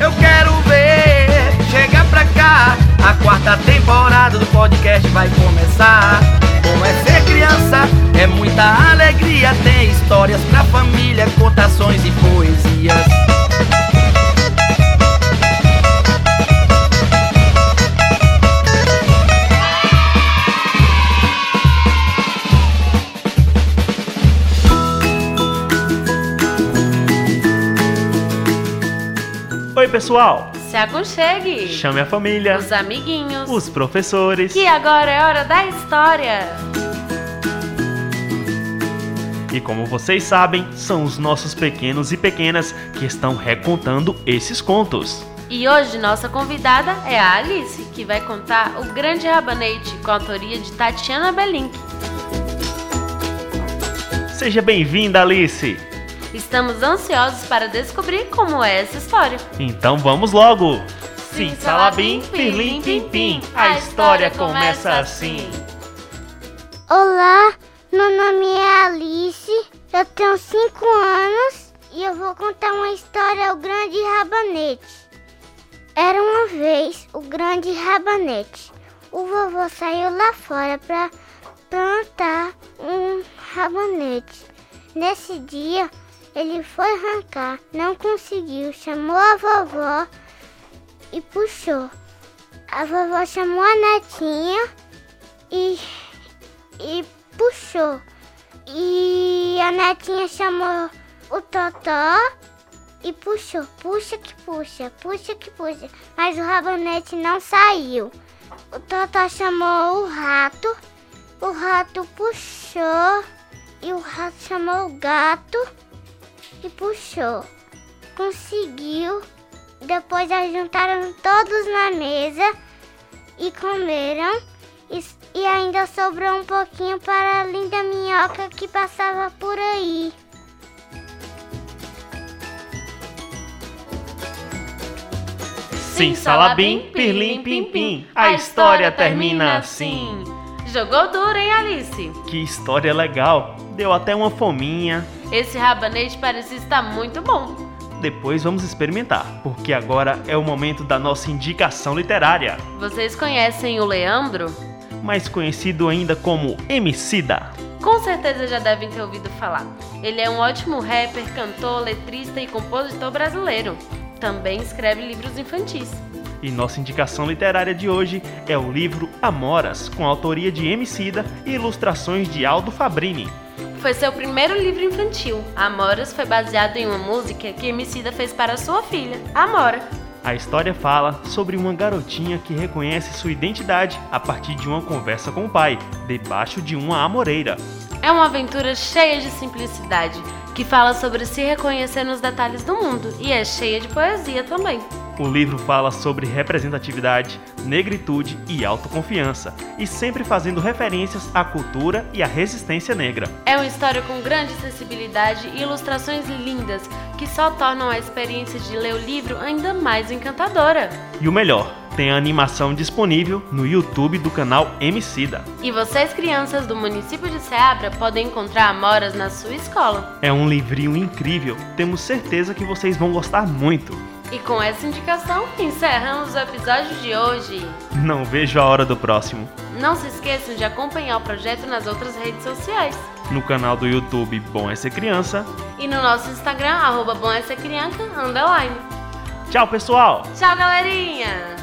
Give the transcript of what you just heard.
Eu quero ver, chega pra cá. A quarta temporada do podcast vai começar. Como é ser criança, é muita alegria. Tem histórias pra família, contações e poesias. Pessoal! Se aconchegue! Chame a família, Os amiguinhos. os professores. Que agora é hora da história! E como vocês sabem, são os nossos pequenos e pequenas que estão recontando esses contos. E hoje nossa convidada é a Alice, que vai contar O Grande Rabanete, com a autoria de Tatiana Belink. Seja bem-vinda, Alice! Estamos ansiosos para descobrir como é essa história. Então vamos logo! Sim, salabim, pirlim, pim, pim. A história começa assim. Olá, meu nome é Alice, eu tenho 5 anos e eu vou contar uma história, o Grande Rabanete. Era uma vez o Grande Rabanete. O vovô saiu lá fora para plantar um rabanete. Nesse dia, ele foi arrancar, não conseguiu, chamou a vovó e puxou. A vovó chamou a netinha e e puxou. E a netinha chamou o Totó e puxou. Puxa que puxa, puxa que puxa. Mas o rabanete não saiu. O Totó chamou o rato. O rato puxou. E o rato chamou o gato e puxou. Conseguiu. Depois juntaram todos na mesa e comeram. E, e ainda sobrou um pouquinho para a linda minhoca que passava por aí. Sim, salabim, pirlim, pim, pim. A história termina assim. Jogou duro, hein, Alice? Que história legal! Deu até uma fominha. Esse rabanete parece estar muito bom. Depois vamos experimentar, porque agora é o momento da nossa indicação literária, Vocês conhecem o Leandro? mais conhecido ainda como Emicida. Com certeza já devem ter ouvido falar. Ele é um ótimo rapper, cantor, letrista e compositor brasileiro. Também escreve livros infantis. E nossa indicação literária de hoje é o livro Amoras, com autoria de Emicida e ilustrações de Aldo Fabrini. Foi seu primeiro livro infantil. Amoras foi baseado em uma música que Emicida fez para sua filha, Amora. A história fala sobre uma garotinha que reconhece sua identidade a partir de uma conversa com o pai, debaixo de uma amoreira. É uma aventura cheia de simplicidade, que fala sobre se reconhecer nos detalhes do mundo e é cheia de poesia também. O livro fala sobre representatividade, negritude e autoconfiança, e sempre fazendo referências à cultura e à resistência negra. É uma história com grande sensibilidade e ilustrações lindas que só tornam a experiência de ler o livro ainda mais encantadora. E o melhor, tem a animação disponível no YouTube do canal Emicida. E vocês, crianças do município de Ceabra, podem encontrar amoras na sua escola. É um livrinho incrível, temos certeza que vocês vão gostar muito. E com essa indicação, encerramos o episódio de hoje. Não vejo a hora do próximo. Não se esqueçam de acompanhar o projeto nas outras redes sociais. No canal do YouTube Bom é Ser Criança. E no nosso Instagram, arroba Bom Essa Criança, underline. Tchau, pessoal! Tchau, galerinha!